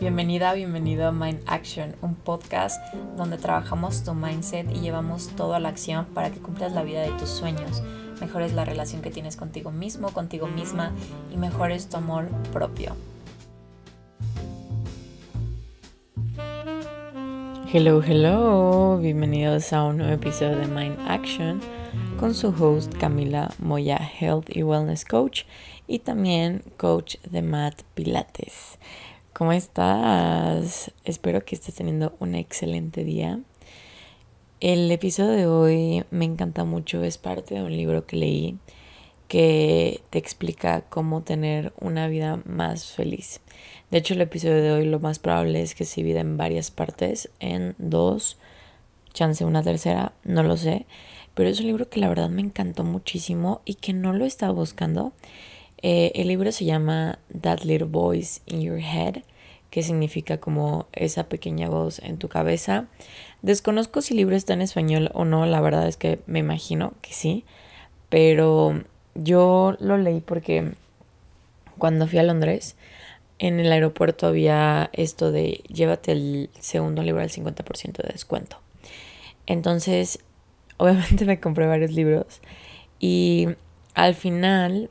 Bienvenida, bienvenido a Mind Action, un podcast donde trabajamos tu mindset y llevamos todo a la acción para que cumplas la vida de tus sueños, mejores la relación que tienes contigo mismo, contigo misma y mejores tu amor propio. Hello, hello, bienvenidos a un nuevo episodio de Mind Action con su host Camila Moya, Health y Wellness Coach y también coach de Matt Pilates. ¿Cómo estás? Espero que estés teniendo un excelente día. El episodio de hoy me encanta mucho, es parte de un libro que leí que te explica cómo tener una vida más feliz. De hecho, el episodio de hoy lo más probable es que se divida en varias partes, en dos, chance una tercera, no lo sé, pero es un libro que la verdad me encantó muchísimo y que no lo estaba buscando. Eh, el libro se llama That Little Voice in Your Head que significa como esa pequeña voz en tu cabeza. Desconozco si el libro está en español o no, la verdad es que me imagino que sí, pero yo lo leí porque cuando fui a Londres, en el aeropuerto había esto de llévate el segundo libro al 50% de descuento. Entonces, obviamente me compré varios libros y al final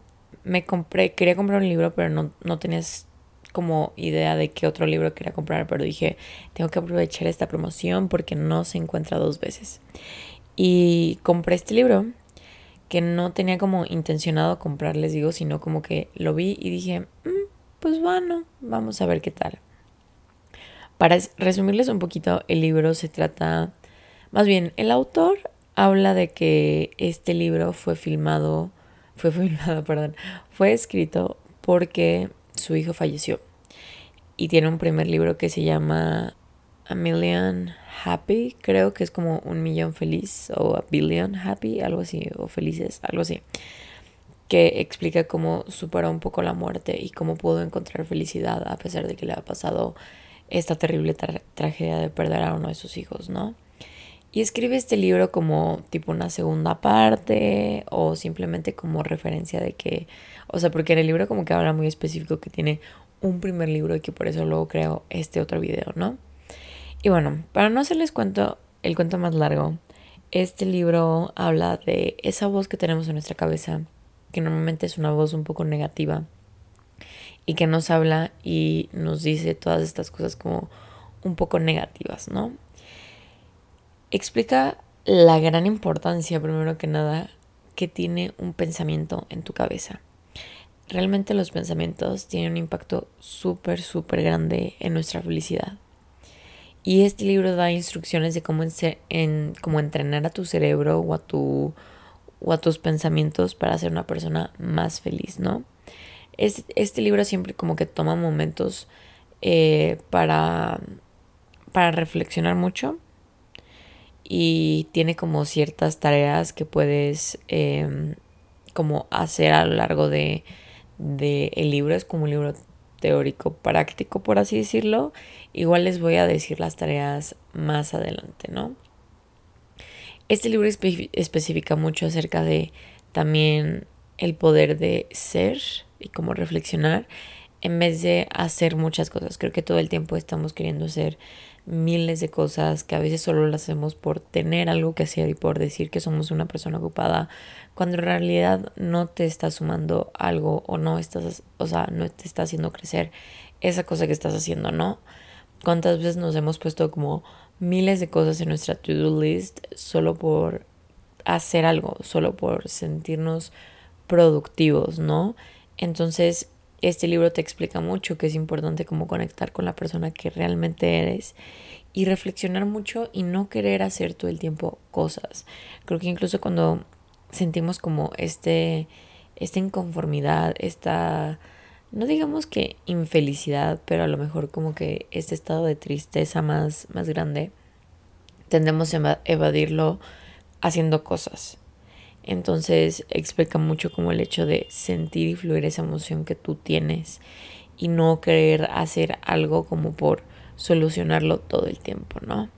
me compré, quería comprar un libro, pero no, no tenías como idea de qué otro libro quería comprar, pero dije, tengo que aprovechar esta promoción porque no se encuentra dos veces. Y compré este libro que no tenía como intencionado comprar, les digo, sino como que lo vi y dije, mm, pues bueno, vamos a ver qué tal. Para resumirles un poquito, el libro se trata, más bien, el autor habla de que este libro fue filmado, fue filmado, perdón, fue escrito porque su hijo falleció. Y tiene un primer libro que se llama A Million Happy, creo que es como un millón feliz o a billion happy, algo así, o felices, algo así, que explica cómo superó un poco la muerte y cómo pudo encontrar felicidad a pesar de que le ha pasado esta terrible tragedia de perder a uno de sus hijos, ¿no? Y escribe este libro como tipo una segunda parte o simplemente como referencia de que, o sea, porque en el libro como que habla muy específico que tiene un primer libro y que por eso luego creo este otro video, ¿no? Y bueno, para no hacerles cuento el cuento más largo, este libro habla de esa voz que tenemos en nuestra cabeza, que normalmente es una voz un poco negativa y que nos habla y nos dice todas estas cosas como un poco negativas, ¿no? Explica la gran importancia, primero que nada, que tiene un pensamiento en tu cabeza. Realmente los pensamientos tienen un impacto súper, súper grande en nuestra felicidad. Y este libro da instrucciones de cómo, en, cómo entrenar a tu cerebro o a, tu, o a tus pensamientos para ser una persona más feliz, ¿no? Es, este libro siempre como que toma momentos eh, para, para reflexionar mucho y tiene como ciertas tareas que puedes em, como hacer a lo largo de, de el libro es como un libro teórico práctico por así decirlo. Igual les voy a decir las tareas más adelante no este libro especifica mucho acerca de también el poder de ser y cómo reflexionar en vez de hacer muchas cosas creo que todo el tiempo estamos queriendo ser miles de cosas que a veces solo las hacemos por tener algo que hacer y por decir que somos una persona ocupada, cuando en realidad no te está sumando algo o no estás, o sea, no te está haciendo crecer esa cosa que estás haciendo, ¿no? ¿Cuántas veces nos hemos puesto como miles de cosas en nuestra to-do list solo por hacer algo, solo por sentirnos productivos, ¿no? Entonces, este libro te explica mucho que es importante como conectar con la persona que realmente eres y reflexionar mucho y no querer hacer todo el tiempo cosas. Creo que incluso cuando sentimos como este esta inconformidad, esta no digamos que infelicidad, pero a lo mejor como que este estado de tristeza más más grande, tendemos a evadirlo haciendo cosas. Entonces explica mucho como el hecho de sentir y fluir esa emoción que tú tienes y no querer hacer algo como por solucionarlo todo el tiempo, ¿no?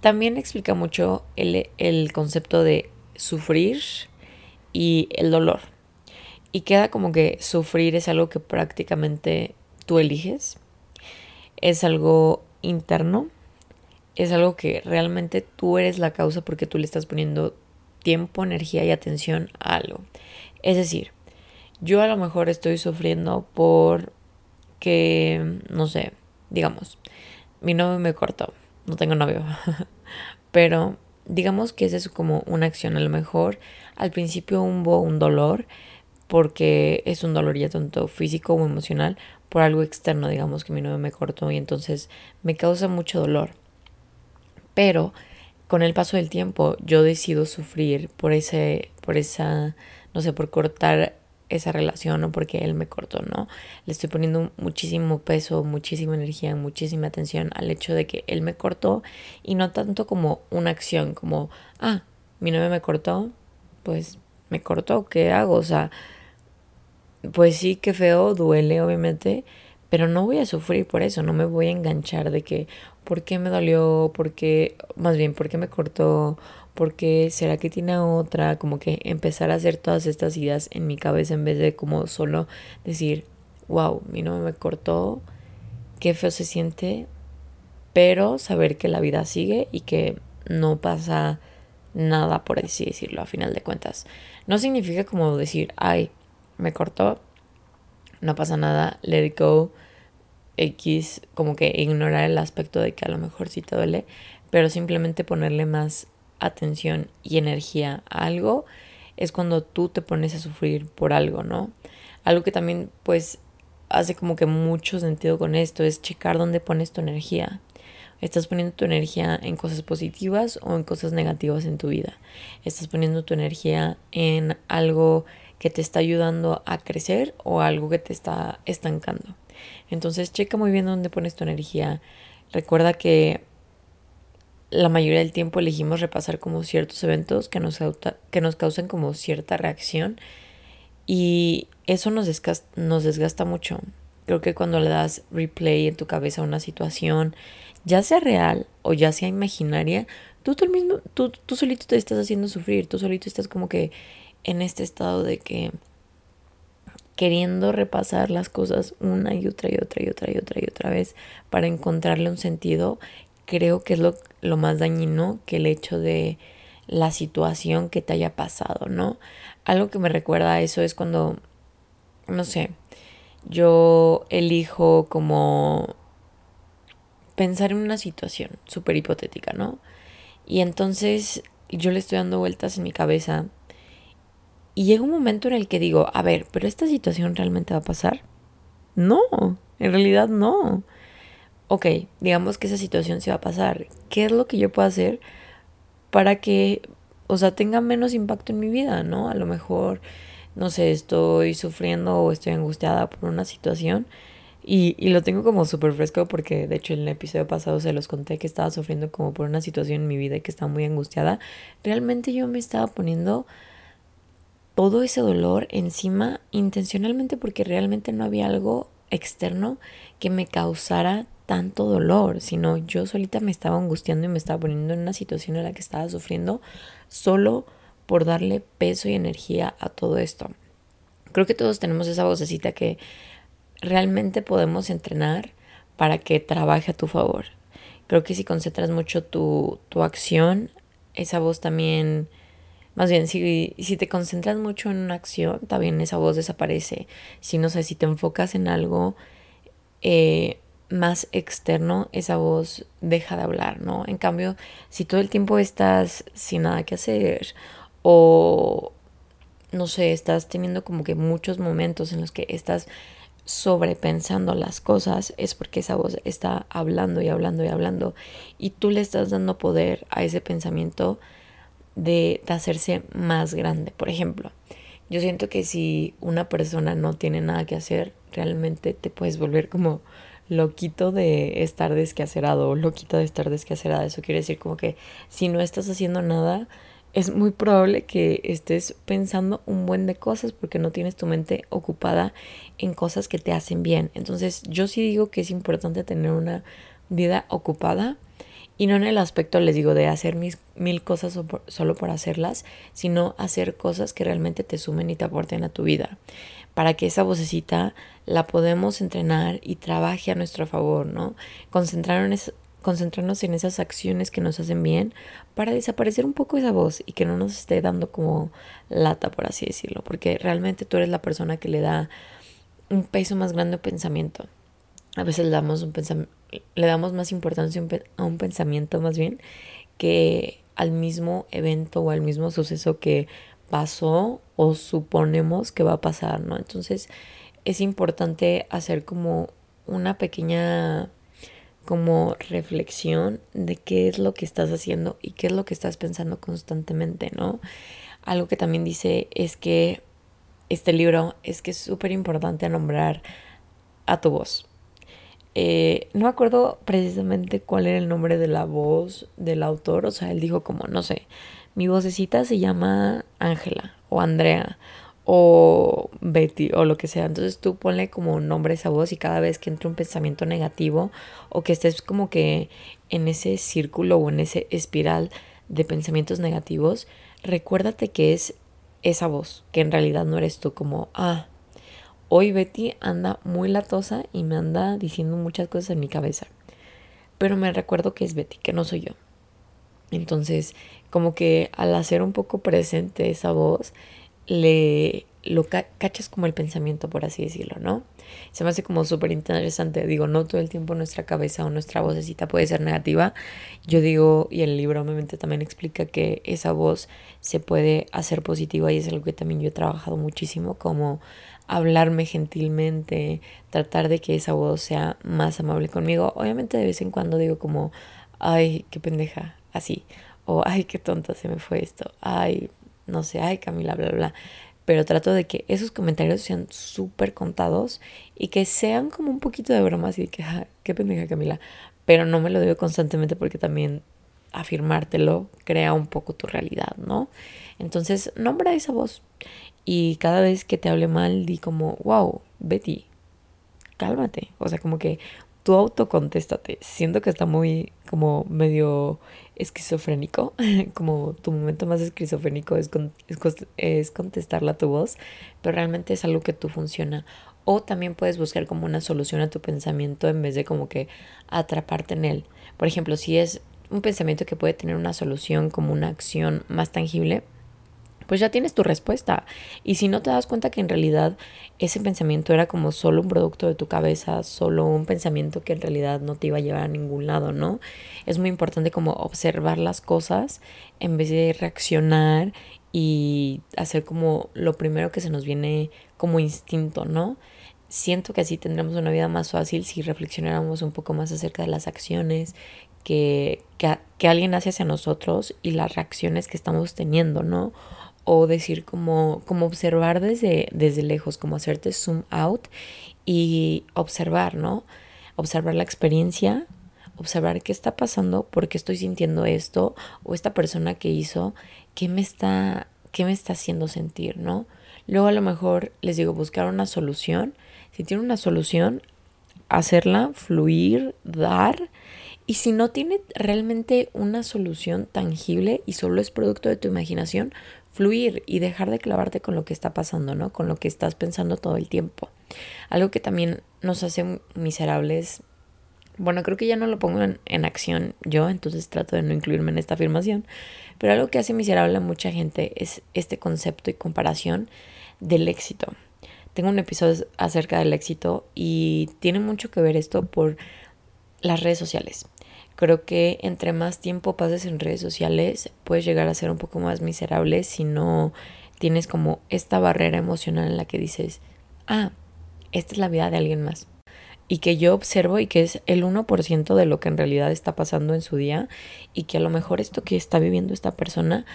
También explica mucho el, el concepto de sufrir y el dolor. Y queda como que sufrir es algo que prácticamente tú eliges. es algo interno, es algo que realmente tú eres la causa porque tú le estás poniendo tiempo, energía y atención a algo. Es decir, yo a lo mejor estoy sufriendo por que, no sé, digamos, mi novio me cortó, no tengo novio, pero digamos que esa es como una acción, a lo mejor al principio hubo un dolor porque es un dolor ya tanto físico o emocional por algo externo, digamos que mi novio me cortó y entonces me causa mucho dolor. Pero con el paso del tiempo yo decido sufrir por ese, por esa, no sé, por cortar esa relación o porque él me cortó, ¿no? Le estoy poniendo muchísimo peso, muchísima energía, muchísima atención al hecho de que él me cortó y no tanto como una acción, como, ah, mi novio me cortó, pues me cortó, ¿qué hago? O sea, pues sí, que feo, duele obviamente, pero no voy a sufrir por eso, no me voy a enganchar de que, ¿por qué me dolió? ¿Por qué, más bien, por qué me cortó? ¿Por qué será que tiene otra? Como que empezar a hacer todas estas ideas en mi cabeza en vez de como solo decir, wow, mi no me cortó, qué feo se siente, pero saber que la vida sigue y que no pasa nada, por así decirlo, a final de cuentas. No significa como decir, ay, me cortó, no pasa nada, let it go, X, como que ignorar el aspecto de que a lo mejor sí te duele, pero simplemente ponerle más atención y energía a algo es cuando tú te pones a sufrir por algo, ¿no? Algo que también pues hace como que mucho sentido con esto es checar dónde pones tu energía. ¿Estás poniendo tu energía en cosas positivas o en cosas negativas en tu vida? ¿Estás poniendo tu energía en algo que te está ayudando a crecer o algo que te está estancando. Entonces checa muy bien dónde pones tu energía. Recuerda que la mayoría del tiempo elegimos repasar como ciertos eventos que nos, que nos causan como cierta reacción y eso nos desgasta, nos desgasta mucho. Creo que cuando le das replay en tu cabeza a una situación, ya sea real o ya sea imaginaria, tú, tú, mismo, tú, tú solito te estás haciendo sufrir, tú solito estás como que en este estado de que queriendo repasar las cosas una y otra y otra y otra y otra y otra vez para encontrarle un sentido, creo que es lo, lo más dañino que el hecho de la situación que te haya pasado, ¿no? Algo que me recuerda a eso es cuando, no sé, yo elijo como pensar en una situación súper hipotética, ¿no? Y entonces yo le estoy dando vueltas en mi cabeza y llega un momento en el que digo, a ver, pero esta situación realmente va a pasar. No, en realidad no. Ok, digamos que esa situación se va a pasar. ¿Qué es lo que yo puedo hacer para que, o sea, tenga menos impacto en mi vida, ¿no? A lo mejor, no sé, estoy sufriendo o estoy angustiada por una situación. Y, y lo tengo como súper fresco porque de hecho en el episodio pasado se los conté que estaba sufriendo como por una situación en mi vida y que estaba muy angustiada. Realmente yo me estaba poniendo todo ese dolor encima intencionalmente porque realmente no había algo externo que me causara tanto dolor, sino yo solita me estaba angustiando y me estaba poniendo en una situación en la que estaba sufriendo solo por darle peso y energía a todo esto. Creo que todos tenemos esa vocecita que realmente podemos entrenar para que trabaje a tu favor. Creo que si concentras mucho tu, tu acción, esa voz también más bien, si, si te concentras mucho en una acción, también esa voz desaparece. Si no sé, si te enfocas en algo eh, más externo, esa voz deja de hablar, ¿no? En cambio, si todo el tiempo estás sin nada que hacer o, no sé, estás teniendo como que muchos momentos en los que estás sobrepensando las cosas, es porque esa voz está hablando y hablando y hablando y tú le estás dando poder a ese pensamiento de, hacerse más grande. Por ejemplo, yo siento que si una persona no tiene nada que hacer, realmente te puedes volver como loquito de estar desquacerado o loquito de estar desquacerada. Eso quiere decir como que si no estás haciendo nada, es muy probable que estés pensando un buen de cosas porque no tienes tu mente ocupada en cosas que te hacen bien. Entonces yo sí digo que es importante tener una vida ocupada Y no en el aspecto, les digo, de hacer mis, mil cosas solo por hacerlas, sino hacer cosas que realmente te sumen y te aporten a tu vida. Para que esa vocecita la podemos entrenar y trabaje a nuestro favor, ¿no? Concentrarnos, concentrarnos en esas acciones que nos hacen bien para desaparecer un poco esa voz y que no nos esté dando como lata, por así decirlo. Porque realmente tú eres la persona que le da un peso más grande al pensamiento. A veces le damos un le damos más importancia a un pensamiento más bien que al mismo evento o al mismo suceso que pasó o suponemos que va a pasar, ¿no? Entonces es importante hacer como una pequeña como reflexión de qué es lo que estás haciendo y qué es lo que estás pensando constantemente, ¿no? Algo que también dice es que este libro es que es súper importante nombrar a tu voz. Eh, no me acuerdo precisamente cuál era el nombre de la voz del autor, o sea, él dijo como, no sé, mi vocecita se llama Ángela o Andrea o Betty o lo que sea. Entonces tú ponle como nombre a esa voz y cada vez que entre un pensamiento negativo o que estés como que en ese círculo o en ese espiral de pensamientos negativos, recuérdate que es esa voz, que en realidad no eres tú como, ah, Hoy Betty anda muy latosa y me anda diciendo muchas cosas en mi cabeza. Pero me recuerdo que es Betty, que no soy yo. Entonces, como que al hacer un poco presente esa voz, le lo cachas como el pensamiento, por así decirlo, ¿no? Se me hace como súper interesante. Digo, no todo el tiempo nuestra cabeza o nuestra vocecita puede ser negativa. Yo digo, y el libro obviamente también explica que esa voz se puede hacer positiva y es algo que también yo he trabajado muchísimo, como hablarme gentilmente, tratar de que esa voz sea más amable conmigo. Obviamente de vez en cuando digo como, ay, qué pendeja, así, o ay, qué tonta se me fue esto, ay, no sé, ay, Camila, bla, bla. Pero trato de que esos comentarios sean súper contados y que sean como un poquito de broma, así de que, ay, qué pendeja, Camila. Pero no me lo digo constantemente porque también afirmártelo crea un poco tu realidad, ¿no? Entonces, nombra esa voz y cada vez que te hable mal, di como, wow, Betty, cálmate. O sea, como que tú autocontéstate. Siento que está muy como medio esquizofrénico, como tu momento más esquizofrénico es, es, contestarla a tu voz, pero realmente es algo que tú funciona. O también puedes buscar como una solución a tu pensamiento en vez de como que atraparte en él. Por ejemplo, si es un pensamiento que puede tener una solución como una acción más tangible, pues ya tienes tu respuesta. Y si no te das cuenta que en realidad ese pensamiento era como solo un producto de tu cabeza, solo un pensamiento que en realidad no te iba a llevar a ningún lado, ¿no? Es muy importante como observar las cosas en vez de reaccionar y hacer como lo primero que se nos viene como instinto, ¿no? Siento que así tendremos una vida más fácil si reflexionáramos un poco más acerca de las acciones que, que, alguien hace hacia nosotros y las reacciones que estamos teniendo, ¿no? O decir como, como observar desde, desde lejos, como hacerte zoom out y observar, ¿no? Observar la experiencia, observar qué está pasando, por qué estoy sintiendo esto, o esta persona que hizo, qué me está, qué me está haciendo sentir, ¿no? Luego a lo mejor les digo, buscar una solución. Si tiene una solución, hacerla, fluir, dar. Y si no tiene realmente una solución tangible y solo es producto de tu imaginación, fluir y dejar de clavarte con lo que está pasando, ¿no? Con lo que estás pensando todo el tiempo. Algo que también nos hace miserables. Bueno, creo que ya no lo pongo en, acción yo, entonces trato de no incluirme en esta afirmación. Pero algo que hace miserable a mucha gente es este concepto y comparación del éxito. Tengo un episodio acerca del éxito y tiene mucho que ver esto por las redes sociales. Creo que entre más tiempo pases en redes sociales, puedes llegar a ser un poco más miserable si no tienes como esta barrera emocional en la que dices, ah, esta es la vida de alguien más. Y que yo observo y que es el 1% de lo que en realidad está pasando en su día y que a lo mejor esto que está viviendo esta persona,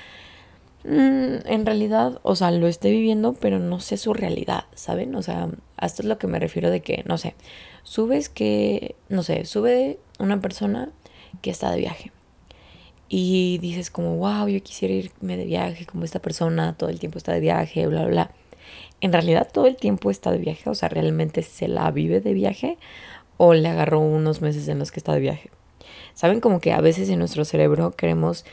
mm, en realidad, o sea, lo esté viviendo, pero no sé su realidad, ¿saben? O sea, a esto es lo que me refiero de que, no sé, subes que, no sé, sube una persona que está de viaje. Y dices como, wow, yo quisiera irme de viaje como esta persona, todo el tiempo está de viaje, bla, bla, bla. En realidad todo el tiempo está de viaje, o sea, realmente se la vive de viaje o le agarró unos meses en los que está de viaje. Saben como que a veces en nuestro cerebro queremos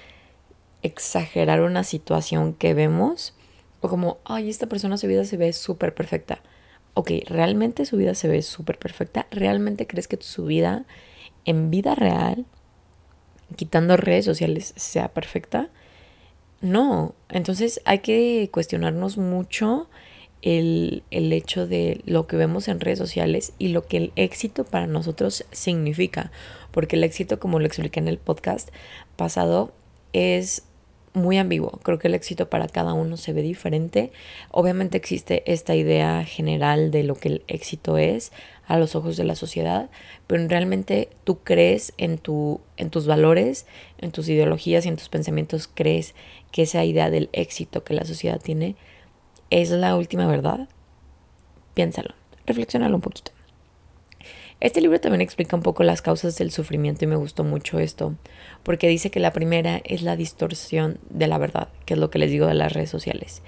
exagerar una situación que vemos o como, ay, esta persona su vida se ve súper perfecta. Ok, ¿realmente su vida se ve súper perfecta? ¿Realmente crees que su vida en vida real, quitando redes sociales, sea perfecta? No, entonces hay que cuestionarnos mucho el, el, hecho de lo que vemos en redes sociales y lo que el éxito para nosotros significa. Porque el éxito, como lo expliqué en el podcast pasado, es muy ambiguo. Creo que el éxito para cada uno se ve diferente. Obviamente existe esta idea general de lo que el éxito es a los ojos de la sociedad, pero realmente tú crees en, tu, en tus valores, en tus ideologías y en tus pensamientos, crees que esa idea del éxito que la sociedad tiene es la última verdad. Piénsalo, reflexionalo un poquito. Este libro también explica un poco las causas del sufrimiento y me gustó mucho esto, porque dice que la primera es la distorsión de la verdad, que es lo que les digo de las redes sociales.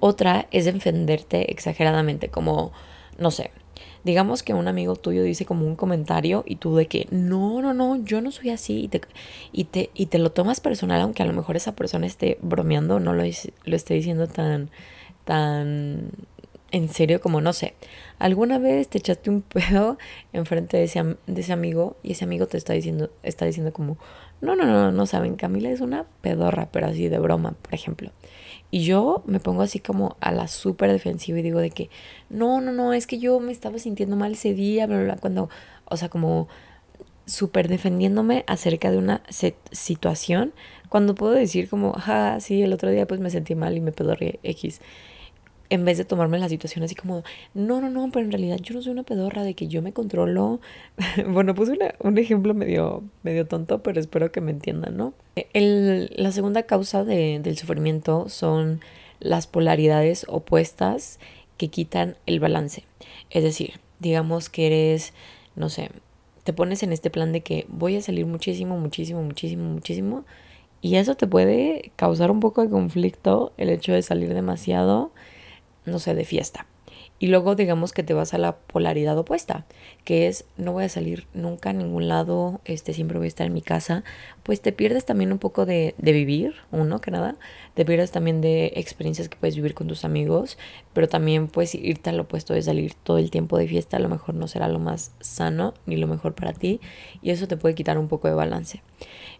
Otra es defenderte exageradamente, como, no sé, digamos que un amigo tuyo dice como un comentario y tú de que no, no, no, yo no soy así y te, y te, y te lo tomas personal, aunque a lo mejor esa persona esté bromeando, no lo, lo esté diciendo tan, tan en serio como, no sé, alguna vez te echaste un pedo enfrente de ese, de ese amigo y ese amigo te está diciendo, está diciendo como, no, no, no, no saben, Camila es una pedorra, pero así de broma, por ejemplo. Y yo me pongo así como a la súper defensiva y digo de que, no, no, no, es que yo me estaba sintiendo mal ese día, bla, bla, bla, cuando, o sea, como súper defendiéndome acerca de una situación, cuando puedo decir como, ah, sí, el otro día pues me sentí mal y me pedorré X en vez de tomarme la situación así como, no, no, no, pero en realidad yo no soy una pedorra de que yo me controlo. bueno, puse un ejemplo medio, medio tonto, pero espero que me entiendan, ¿no? El, la segunda causa de, del sufrimiento son las polaridades opuestas que quitan el balance. Es decir, digamos que eres, no sé, te pones en este plan de que voy a salir muchísimo, muchísimo, muchísimo, muchísimo. Y eso te puede causar un poco de conflicto, el hecho de salir demasiado no sé, de fiesta. Y luego digamos que te vas a la polaridad opuesta, que es no voy a salir nunca a ningún lado, este siempre voy a estar en mi casa, pues te pierdes también un poco de, de vivir, uno que nada, te pierdes también de experiencias que puedes vivir con tus amigos, pero también puedes irte al opuesto de salir todo el tiempo de fiesta, a lo mejor no será lo más sano ni lo mejor para ti, y eso te puede quitar un poco de balance.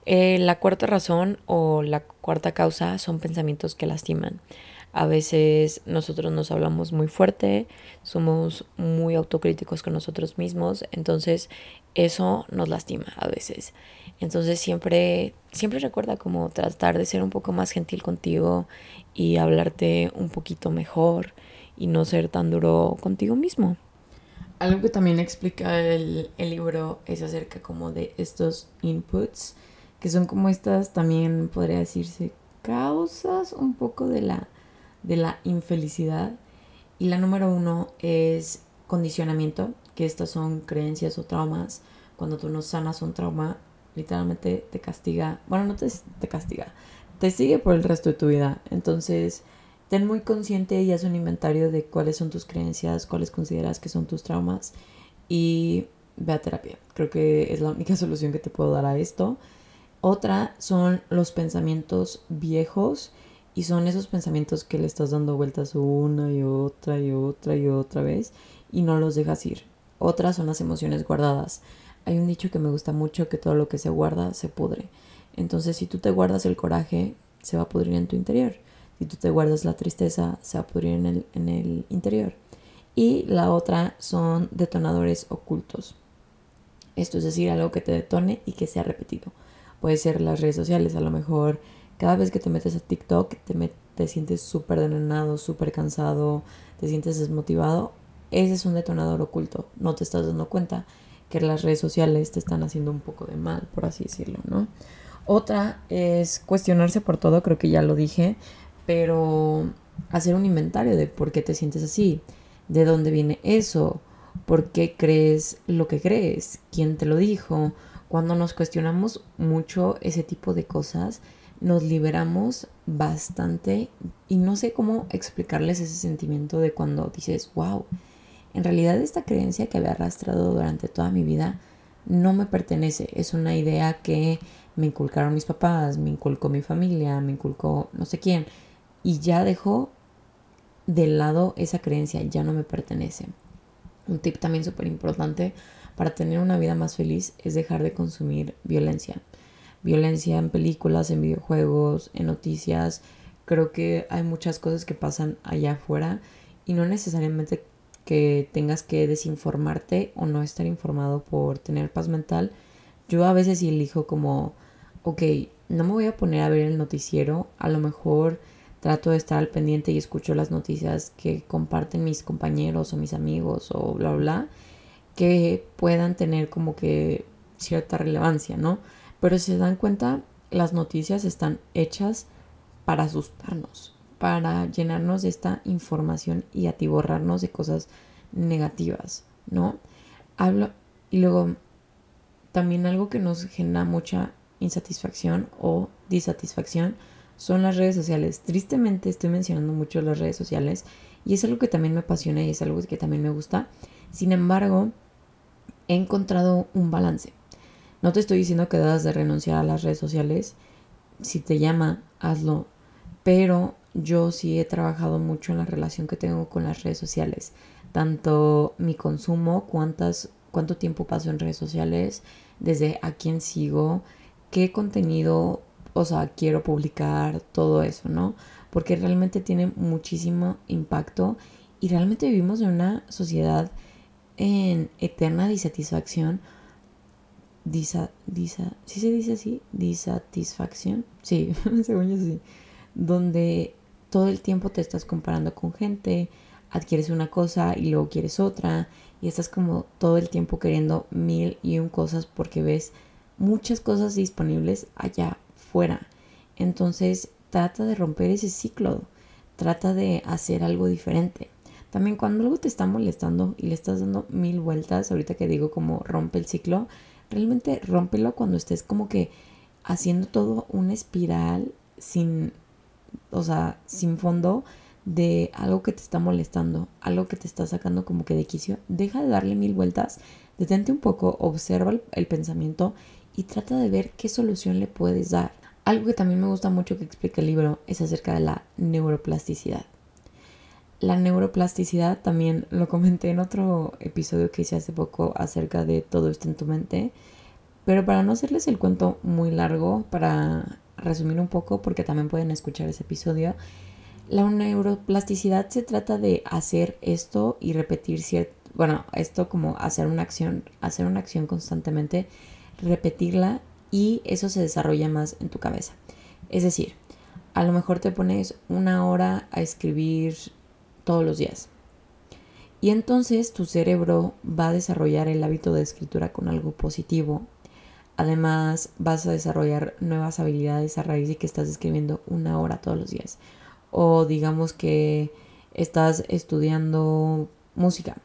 Eh, la cuarta razón o la cuarta causa son pensamientos que lastiman. A veces nosotros nos hablamos muy fuerte, somos muy autocríticos con nosotros mismos, entonces eso nos lastima a veces. Entonces siempre, siempre recuerda como tratar de ser un poco más gentil contigo y hablarte un poquito mejor y no ser tan duro contigo mismo. Algo que también explica el, el libro es acerca como de estos inputs, que son como estas también podría decirse causas un poco de la de la infelicidad. Y la número uno es condicionamiento, que estas son creencias o traumas. Cuando tú no sanas un trauma, literalmente te castiga. Bueno, no te, te castiga, te sigue por el resto de tu vida. Entonces, ten muy consciente y haz un inventario de cuáles son tus creencias, cuáles consideras que son tus traumas y ve a terapia. Creo que es la única solución que te puedo dar a esto. Otra son los pensamientos viejos y son esos pensamientos que le estás dando vueltas una y otra y otra y otra vez y no los dejas ir. Otras son las emociones guardadas. Hay un dicho que me gusta mucho que todo lo que se guarda se pudre. Entonces si tú te guardas el coraje, se va a pudrir en tu interior. Si tú te guardas la tristeza, se va a pudrir en el, en el interior. Y la otra son detonadores ocultos. Esto es decir, algo que te detone y que sea repetido. Puede ser las redes sociales, a lo mejor cada vez que te metes a TikTok te, te sientes súper denenado, súper cansado, te sientes desmotivado, ese es un detonador oculto. No te estás dando cuenta que las redes sociales te están haciendo un poco de mal, por así decirlo, ¿no? Otra es cuestionarse por todo, creo que ya lo dije, pero hacer un inventario de por qué te sientes así, de dónde viene eso, por qué crees lo que crees, quién te lo dijo. Cuando nos cuestionamos mucho ese tipo de cosas, nos liberamos bastante y no sé cómo explicarles ese sentimiento de cuando dices, wow, en realidad esta creencia que había arrastrado durante toda mi vida no me pertenece, es una idea que me inculcaron mis papás, me inculcó mi familia, me inculcó no sé quién, y ya dejó de lado esa creencia, ya no me pertenece. Un tip también súper importante para tener una vida más feliz es dejar de consumir violencia. Violencia en películas, en videojuegos, en noticias. Creo que hay muchas cosas que pasan allá afuera y no necesariamente que tengas que desinformarte o no estar informado por tener paz mental. Yo a veces elijo como, ok, no me voy a poner a ver el noticiero, a lo mejor trato de estar al pendiente y escucho las noticias que comparten mis compañeros o mis amigos o bla, bla, que puedan tener como que cierta relevancia, ¿no? Pero si se dan cuenta, las noticias están hechas para asustarnos, para llenarnos de esta información y atiborrarnos de cosas negativas, ¿no? Hablo y luego también algo que nos genera mucha insatisfacción o disatisfacción son las redes sociales. Tristemente estoy mencionando mucho las redes sociales y es algo que también me apasiona y es algo que también me gusta. Sin embargo, he encontrado un balance. No te estoy diciendo que debas de renunciar a las redes sociales. Si te llama, hazlo. Pero yo sí he trabajado mucho en la relación que tengo con las redes sociales. Tanto mi consumo, cuántas, cuánto tiempo paso en redes sociales, desde a quién sigo, qué contenido o sea, quiero publicar todo eso, ¿no? Porque realmente tiene muchísimo impacto y realmente vivimos en una sociedad en eterna disatisfacción. Disa, disa, ¿sí se dice así? Disatisfacción. Sí, según yo sí. Donde todo el tiempo te estás comparando con gente, adquieres una cosa y luego quieres otra y estás como todo el tiempo queriendo mil y un cosas porque ves muchas cosas disponibles allá fuera. Entonces trata de romper ese ciclo, trata de hacer algo diferente. También cuando algo te está molestando y le estás dando mil vueltas, ahorita que digo como rompe el ciclo, realmente rómpelo cuando estés como que haciendo todo una espiral sin, o sea, sin fondo de algo que te está molestando, algo que te está sacando como que de quicio. Deja de darle mil vueltas, detente un poco, observa el, el pensamiento y trata de ver qué solución le puedes dar. Algo que también me gusta mucho que explica el libro es acerca de la neuroplasticidad. La neuroplasticidad también lo comenté en otro episodio que hice hace poco acerca de todo esto en tu mente. Pero para no hacerles el cuento muy largo, para resumir un poco, porque también pueden escuchar ese episodio, la neuroplasticidad se trata de hacer esto y repetir cierto, bueno, esto como hacer una acción, hacer una acción constantemente, repetirla y eso se desarrolla más en tu cabeza. Es decir, a lo mejor te pones una hora a escribir todos los días. Y entonces tu cerebro va a desarrollar el hábito de escritura con algo positivo. Además, vas a desarrollar nuevas habilidades a raíz de que estás escribiendo una hora todos los días. O digamos que estás estudiando música.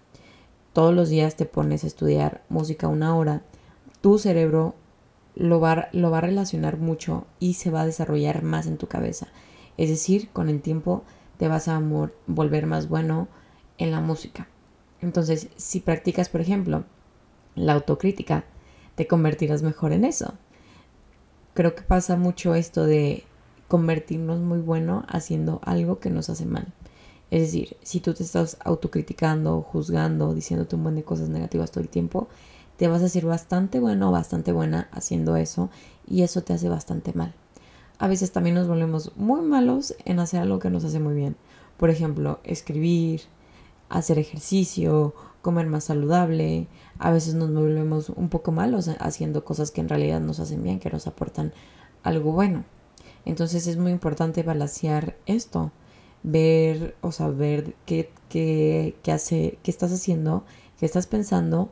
Todos los días te pones a estudiar música una hora. Tu cerebro lo va, lo va a relacionar mucho y se va a desarrollar más en tu cabeza. Es decir, con el tiempo te vas a volver más bueno en la música. Entonces, si practicas, por ejemplo, la autocrítica, te convertirás mejor en eso. Creo que pasa mucho esto de convertirnos muy bueno haciendo algo que nos hace mal. Es decir, si tú te estás autocriticando, juzgando, diciéndote un buen de cosas negativas todo el tiempo, te vas a hacer bastante bueno o bastante buena haciendo eso y eso te hace bastante mal. A veces también nos volvemos muy malos en hacer algo que nos hace muy bien. Por ejemplo, escribir, hacer ejercicio, comer más saludable. A veces nos volvemos un poco malos haciendo cosas que en realidad nos hacen bien, que nos aportan algo bueno. Entonces es muy importante balancear esto, ver o saber qué, qué, qué, hace, qué estás haciendo, qué estás pensando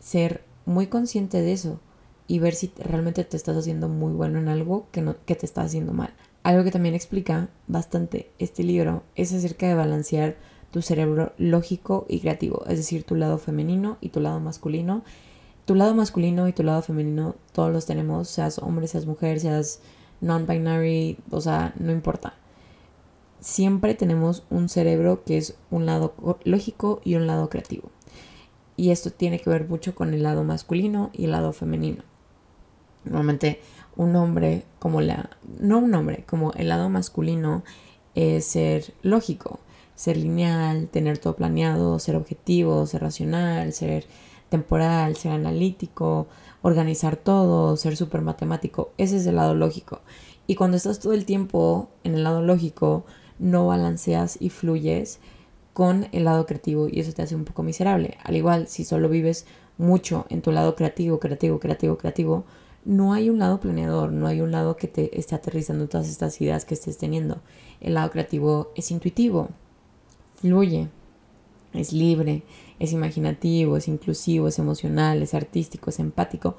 ser muy consciente de eso y ver si realmente te estás haciendo muy bueno en algo que, no, que te está haciendo mal. Algo que también explica bastante este libro es acerca de balancear tu cerebro lógico y creativo, es decir, tu lado femenino y tu lado masculino. Tu lado masculino y tu lado femenino todos los tenemos, seas hombre, seas mujer, seas non-binary, o sea, no importa. Siempre tenemos un cerebro que es un lado lógico y un lado creativo. Y esto tiene que ver mucho con el lado masculino y el lado femenino. Normalmente un hombre como la... No un hombre, como el lado masculino es ser lógico, ser lineal, tener todo planeado, ser objetivo, ser racional, ser temporal, ser analítico, organizar todo, ser súper matemático. Ese es el lado lógico. Y cuando estás todo el tiempo en el lado lógico, no balanceas y fluyes con el lado creativo y eso te hace un poco miserable. Al igual, si solo vives mucho en tu lado creativo, creativo, creativo, creativo, no hay un lado planeador, no hay un lado que te esté aterrizando todas estas ideas que estés teniendo. El lado creativo es intuitivo, fluye, es libre, es imaginativo, es inclusivo, es emocional, es artístico, es empático,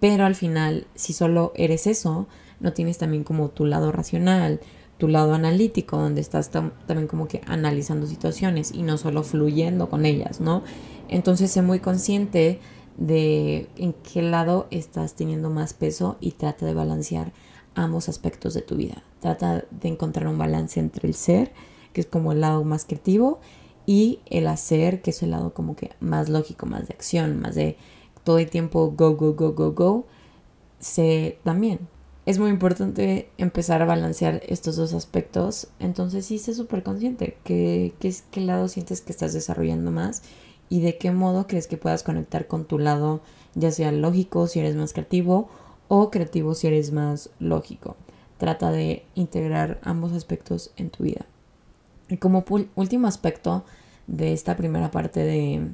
pero al final, si solo eres eso, no tienes también como tu lado racional, tu lado analítico, donde estás también como que analizando situaciones y no solo fluyendo con ellas, ¿no? Entonces, sé muy consciente de en qué lado estás teniendo más peso y trata de balancear ambos aspectos de tu vida. Trata de encontrar un balance entre el ser, que es como el lado más creativo, y el hacer, que es el lado como que más lógico, más de acción, más de todo el tiempo go, go, go, go, go. Se también. Es muy importante empezar a balancear estos dos aspectos. Entonces sí, sé súper consciente que, que, qué lado sientes que estás desarrollando más y de qué modo crees que puedas conectar con tu lado, ya sea lógico si eres más creativo o creativo si eres más lógico. Trata de integrar ambos aspectos en tu vida. Y como último aspecto de esta primera parte de,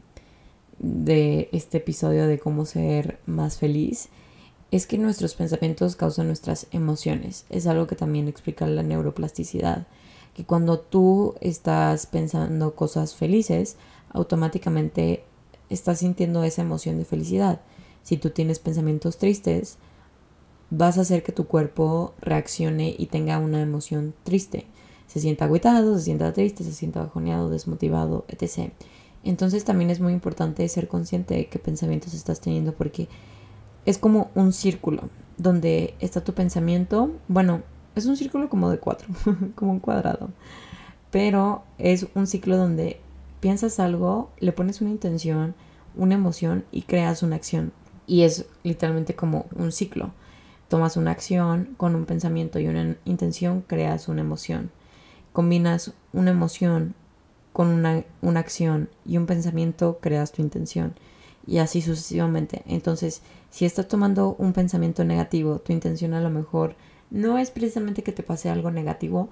de este episodio de cómo ser más feliz, es que nuestros pensamientos causan nuestras emociones. Es algo que también explica la neuroplasticidad, que cuando tú estás pensando cosas felices, automáticamente estás sintiendo esa emoción de felicidad. Si tú tienes pensamientos tristes, vas a hacer que tu cuerpo reaccione y tenga una emoción triste. Se sienta agüitado, se sienta triste, se sienta bajoneado, desmotivado, etc. Entonces también es muy importante ser consciente de qué pensamientos estás teniendo porque es como un círculo donde está tu pensamiento. Bueno, es un círculo como de cuatro, como un cuadrado. Pero es un ciclo donde piensas algo, le pones una intención, una emoción y creas una acción. Y es literalmente como un ciclo. Tomas una acción con un pensamiento y una intención, creas una emoción. Combinas una emoción con una, una acción y un pensamiento, creas tu intención. Y así sucesivamente. Entonces, si estás tomando un pensamiento negativo, tu intención a lo mejor no es precisamente que te pase algo negativo,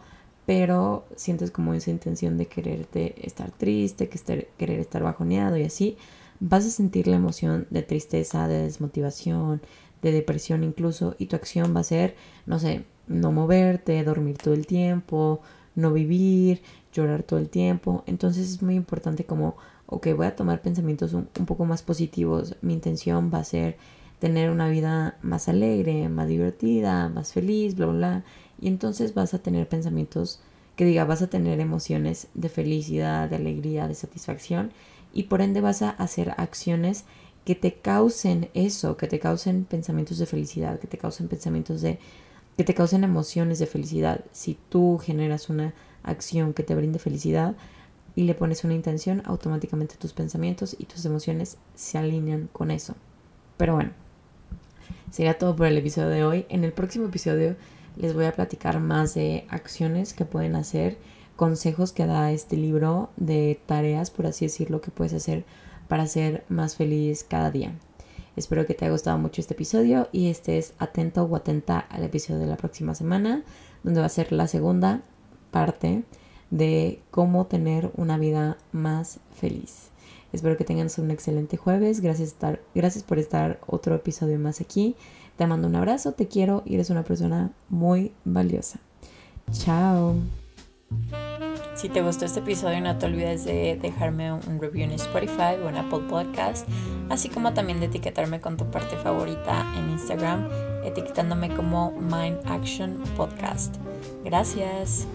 pero sientes como esa intención de quererte estar triste, que querer estar bajoneado y así, vas a sentir la emoción de tristeza, de desmotivación, de depresión incluso, y tu acción va a ser, no sé, no moverte, dormir todo el tiempo, no vivir, llorar todo el tiempo. Entonces es muy importante como, ok, voy a tomar pensamientos un, un poco más positivos. Mi intención va a ser tener una vida más alegre, más divertida, más feliz, bla, bla, bla. Y entonces vas a tener pensamientos que diga, vas a tener emociones de felicidad, de alegría, de satisfacción y por ende vas a hacer acciones que te causen eso, que te causen pensamientos de felicidad, que te causen pensamientos de que te causen emociones de felicidad. Si tú generas una acción que te brinde felicidad y le pones una intención, automáticamente tus pensamientos y tus emociones se alinean con eso. Pero bueno, sería todo por el episodio de hoy. En el próximo episodio les voy a platicar más de acciones que pueden hacer, consejos que da este libro de tareas, por así decirlo, que puedes hacer para ser más feliz cada día. Espero que te haya gustado mucho este episodio y estés atento o atenta al episodio de la próxima semana, donde va a ser la segunda parte de cómo tener una vida más feliz. Espero que tengan un excelente jueves. Gracias, gracias por estar otro episodio más aquí. Te mando un abrazo, te quiero y eres una persona muy valiosa. Chao. Si te gustó este episodio, no te olvides de dejarme un review en Spotify o en Apple Podcast, así como también de etiquetarme con tu parte favorita en Instagram, etiquetándome como Mind Action Podcast. Gracias.